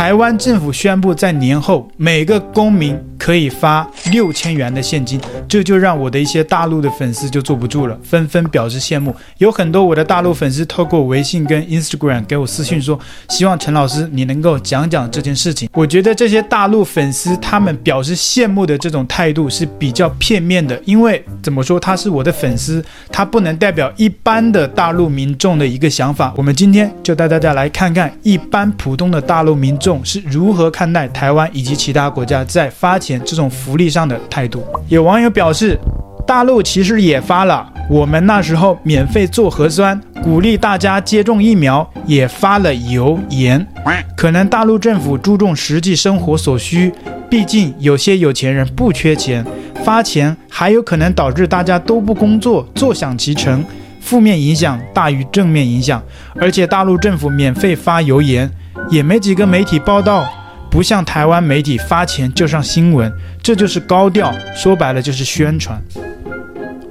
台湾政府宣布在年后每个公民可以发六千元的现金，这就让我的一些大陆的粉丝就坐不住了，纷纷表示羡慕。有很多我的大陆粉丝透过微信跟 Instagram 给我私信说，希望陈老师你能够讲讲这件事情。我觉得这些大陆粉丝他们表示羡慕的这种态度是比较片面的，因为怎么说他是我的粉丝，他不能代表一般的大陆民众的一个想法。我们今天就带大家来看看一般普通的大陆民众是如何看待台湾以及其他国家在发钱这种福利上的态度。有网友表示，大陆其实也发了，我们那时候免费做核酸，鼓励大家接种疫苗，也发了油盐。可能大陆政府注重实际生活所需，毕竟有些有钱人不缺钱，发钱还有可能导致大家都不工作，坐享其成，负面影响大于正面影响。而且大陆政府免费发油盐。也没几个媒体报道，不像台湾媒体发钱就上新闻，这就是高调，说白了就是宣传。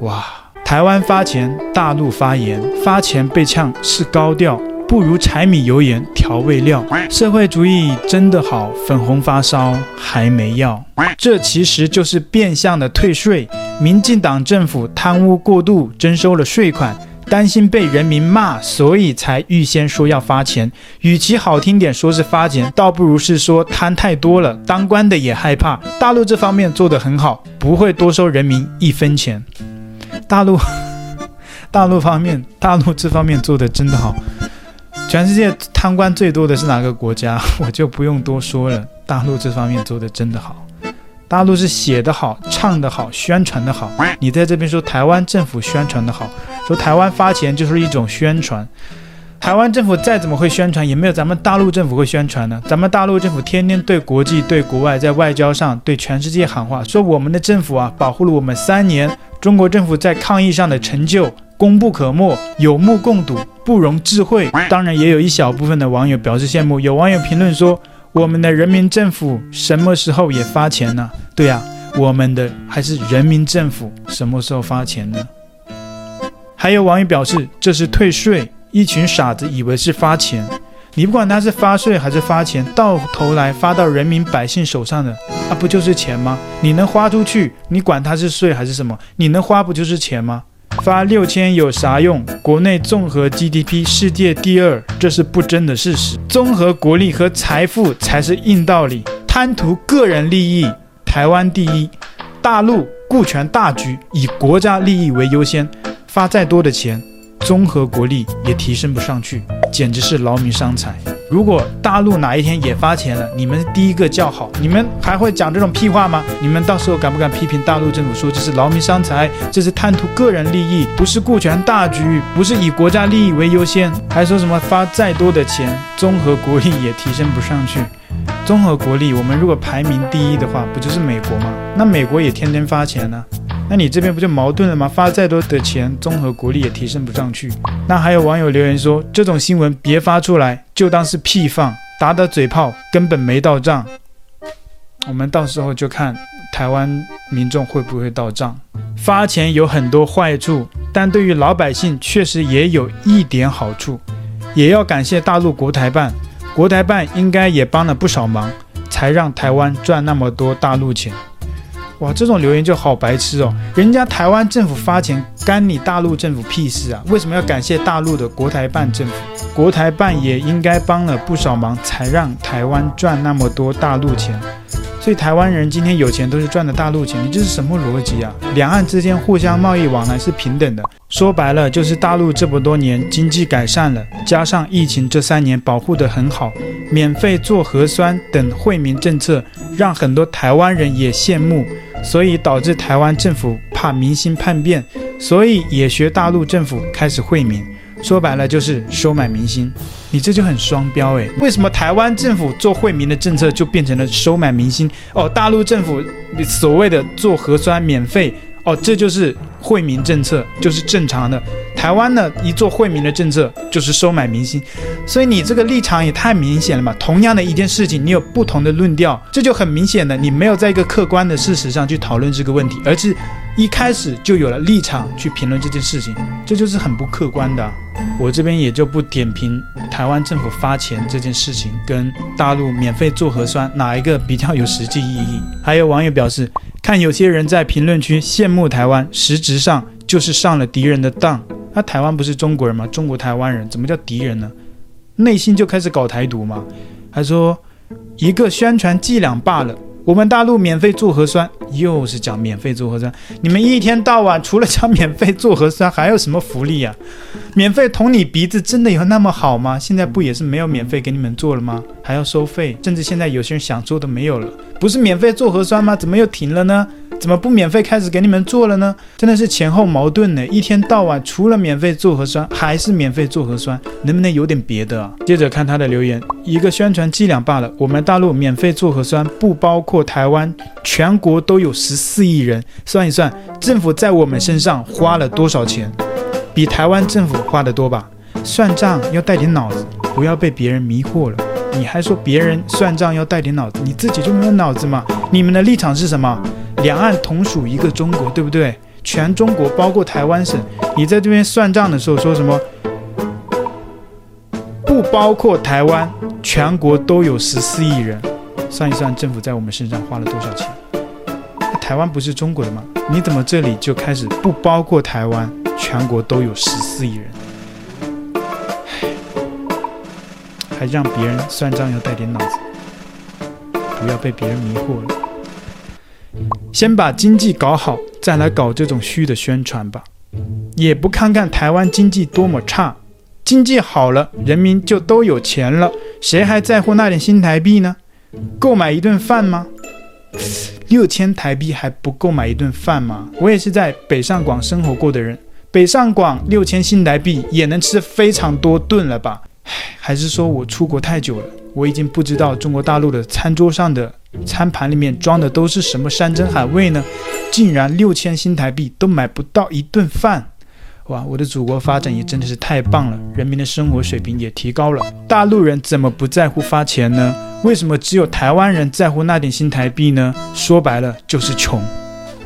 哇，台湾发钱，大陆发言，发钱被呛是高调，不如柴米油盐调味料。社会主义真的好，粉红发烧还没药，这其实就是变相的退税。民进党政府贪污过度，征收了税款。担心被人民骂，所以才预先说要发钱。与其好听点说是发钱，倒不如是说贪太多了，当官的也害怕。大陆这方面做得很好，不会多收人民一分钱。大陆，大陆方面，大陆这方面做得真的好。全世界贪官最多的是哪个国家？我就不用多说了。大陆这方面做得真的好。大陆是写得好，唱得好，宣传得好。你在这边说台湾政府宣传得好，说台湾发钱就是一种宣传。台湾政府再怎么会宣传，也没有咱们大陆政府会宣传呢。咱们大陆政府天天对国际、对国外，在外交上对全世界喊话，说我们的政府啊，保护了我们三年。中国政府在抗疫上的成就功不可没，有目共睹，不容置喙。当然，也有一小部分的网友表示羡慕。有网友评论说。我们的人民政府什么时候也发钱呢？对呀，我们的还是人民政府什么时候发钱呢？还有网友表示这是退税，一群傻子以为是发钱。你不管他是发税还是发钱，到头来发到人民百姓手上的，啊不就是钱吗？你能花出去，你管他是税还是什么？你能花不就是钱吗？发六千有啥用？国内综合 GDP 世界第二，这是不争的事实。综合国力和财富才是硬道理。贪图个人利益，台湾第一；大陆顾全大局，以国家利益为优先，发再多的钱，综合国力也提升不上去，简直是劳民伤财。如果大陆哪一天也发钱了，你们第一个叫好，你们还会讲这种屁话吗？你们到时候敢不敢批评大陆政府说这是劳民伤财，这是贪图个人利益，不是顾全大局，不是以国家利益为优先，还说什么发再多的钱，综合国力也提升不上去？综合国力，我们如果排名第一的话，不就是美国吗？那美国也天天发钱呢、那你这边不就矛盾了吗？发再多的钱，综合国力也提升不上去。那还有网友留言说，这种新闻别发出来，就当是屁放，打打嘴炮，根本没到账。我们到时候就看台湾民众会不会到账。发钱有很多坏处，但对于老百姓确实也有一点好处。也要感谢大陆国台办，国台办应该也帮了不少忙，才让台湾赚那么多大陆钱。哇，这种留言就好白痴哦！人家台湾政府发钱，干你大陆政府屁事啊？为什么要感谢大陆的国台办政府？国台办也应该帮了不少忙，才让台湾赚那么多大陆钱。所以台湾人今天有钱都是赚的大陆钱，你这是什么逻辑啊？两岸之间互相贸易往来是平等的，说白了就是大陆这么多年经济改善了，加上疫情这三年保护得很好，免费做核酸等惠民政策，让很多台湾人也羡慕。所以导致台湾政府怕民心叛变，所以也学大陆政府开始惠民，说白了就是收买明星。你这就很双标诶，为什么台湾政府做惠民的政策就变成了收买明星？哦，大陆政府所谓的做核酸免费。哦，这就是惠民政策，就是正常的。台湾呢，一做惠民的政策就是收买民心，所以你这个立场也太明显了嘛。同样的一件事情，你有不同的论调，这就很明显的，你没有在一个客观的事实上去讨论这个问题，而是一开始就有了立场去评论这件事情，这就是很不客观的。我这边也就不点评台湾政府发钱这件事情跟大陆免费做核酸哪一个比较有实际意义。还有网友表示，看有些人在评论区羡慕台湾，实质上就是上了敌人的当。那台湾不是中国人吗？中国台湾人怎么叫敌人呢？内心就开始搞台独吗？还说一个宣传伎俩罢了。我们大陆免费做核酸，又是讲免费做核酸。你们一天到晚除了讲免费做核酸，还有什么福利呀？免费捅你鼻子，真的有那么好吗？现在不也是没有免费给你们做了吗？还要收费，甚至现在有些人想做都没有了。不是免费做核酸吗？怎么又停了呢？怎么不免费开始给你们做了呢？真的是前后矛盾呢！一天到晚除了免费做核酸，还是免费做核酸，能不能有点别的啊？接着看他的留言，一个宣传伎俩罢了。我们大陆免费做核酸不包括台湾，全国都有十四亿人，算一算，政府在我们身上花了多少钱？比台湾政府花的多吧？算账要带点脑子，不要被别人迷惑了。你还说别人算账要带点脑子，你自己就没有脑子吗？你们的立场是什么？两岸同属一个中国，对不对？全中国包括台湾省，你在这边算账的时候说什么？不包括台湾，全国都有十四亿人，算一算政府在我们身上花了多少钱？台湾不是中国的吗？你怎么这里就开始不包括台湾，全国都有十四亿人？还让别人算账要带点脑子，不要被别人迷惑了。先把经济搞好，再来搞这种虚的宣传吧。也不看看台湾经济多么差，经济好了，人民就都有钱了，谁还在乎那点新台币呢？够买一顿饭吗？六千台币还不够买一顿饭吗？我也是在北上广生活过的人，北上广六千新台币也能吃非常多顿了吧？还是说我出国太久了，我已经不知道中国大陆的餐桌上的餐盘里面装的都是什么山珍海味呢？竟然六千新台币都买不到一顿饭！哇，我的祖国发展也真的是太棒了，人民的生活水平也提高了。大陆人怎么不在乎发钱呢？为什么只有台湾人在乎那点新台币呢？说白了就是穷。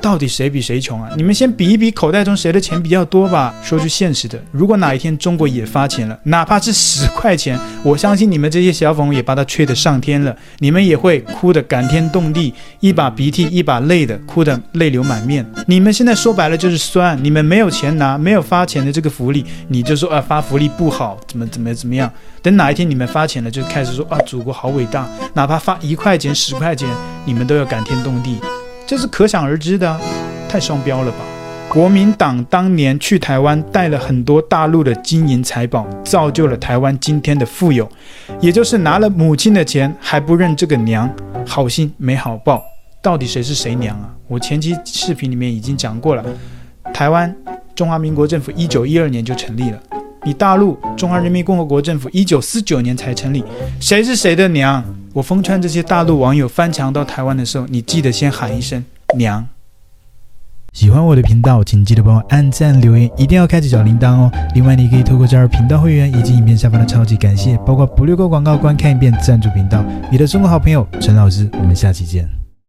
到底谁比谁穷啊？你们先比一比口袋中谁的钱比较多吧。说句现实的，如果哪一天中国也发钱了，哪怕是十块钱，我相信你们这些小粉红也把它吹得上天了，你们也会哭得感天动地，一把鼻涕一把泪的，哭得泪流满面。你们现在说白了就是酸，你们没有钱拿，没有发钱的这个福利，你就说啊发福利不好，怎么怎么怎么样？等哪一天你们发钱了，就开始说啊祖国好伟大，哪怕发一块钱十块钱，你们都要感天动地。这是可想而知的，太双标了吧？国民党当年去台湾带了很多大陆的金银财宝，造就了台湾今天的富有，也就是拿了母亲的钱还不认这个娘，好心没好报，到底谁是谁娘啊？我前期视频里面已经讲过了，台湾中华民国政府一九一二年就成立了，你大陆中华人民共和国政府一九四九年才成立，谁是谁的娘？我奉劝这些大陆网友翻墙到台湾的时候，你记得先喊一声“娘”。喜欢我的频道，请记得帮我按赞、留言，一定要开启小铃铛哦。另外，你可以透过加入频道会员以及影片下方的超级感谢，包括不略过广告、观看一遍赞助频道。你的中国好朋友陈老师，我们下期见。